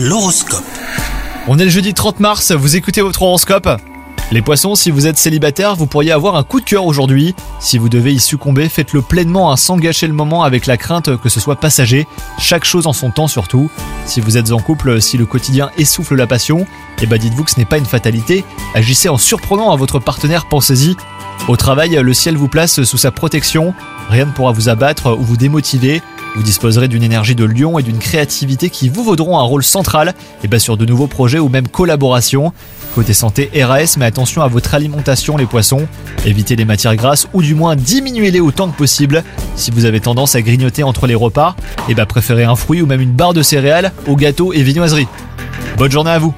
L'horoscope. On est le jeudi 30 mars, vous écoutez votre horoscope? Les poissons, si vous êtes célibataire, vous pourriez avoir un coup de cœur aujourd'hui. Si vous devez y succomber, faites-le pleinement, hein, sans le moment avec la crainte que ce soit passager. Chaque chose en son temps surtout. Si vous êtes en couple, si le quotidien essouffle la passion, eh ben dites-vous que ce n'est pas une fatalité. Agissez en surprenant à votre partenaire, pensez-y. Au travail, le ciel vous place sous sa protection. Rien ne pourra vous abattre ou vous démotiver. Vous disposerez d'une énergie de lion et d'une créativité qui vous vaudront un rôle central et bien sur de nouveaux projets ou même collaborations. Côté santé, RAS, mais attention à votre alimentation les poissons. Évitez les matières grasses ou du moins diminuez-les autant que possible. Si vous avez tendance à grignoter entre les repas, et bien préférez un fruit ou même une barre de céréales aux gâteaux et viennoiseries. Bonne journée à vous